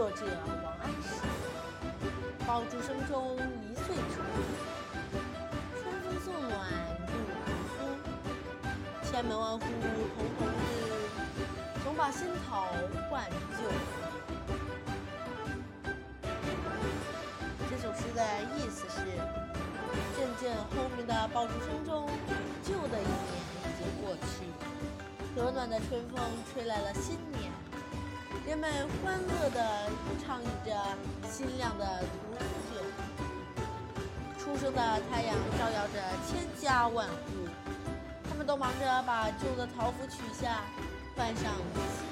作者王安石。爆竹声中一岁除，春风送暖入屠苏。千门万户曈曈日，总把新桃换旧符。这首诗的意思是：阵阵轰鸣的爆竹声中，旧的一年已经过去，和暖的春风吹来了新年。们欢乐地畅饮着新酿的屠苏酒，初升的太阳照耀着千家万户，他们都忙着把旧的桃符取下，换上新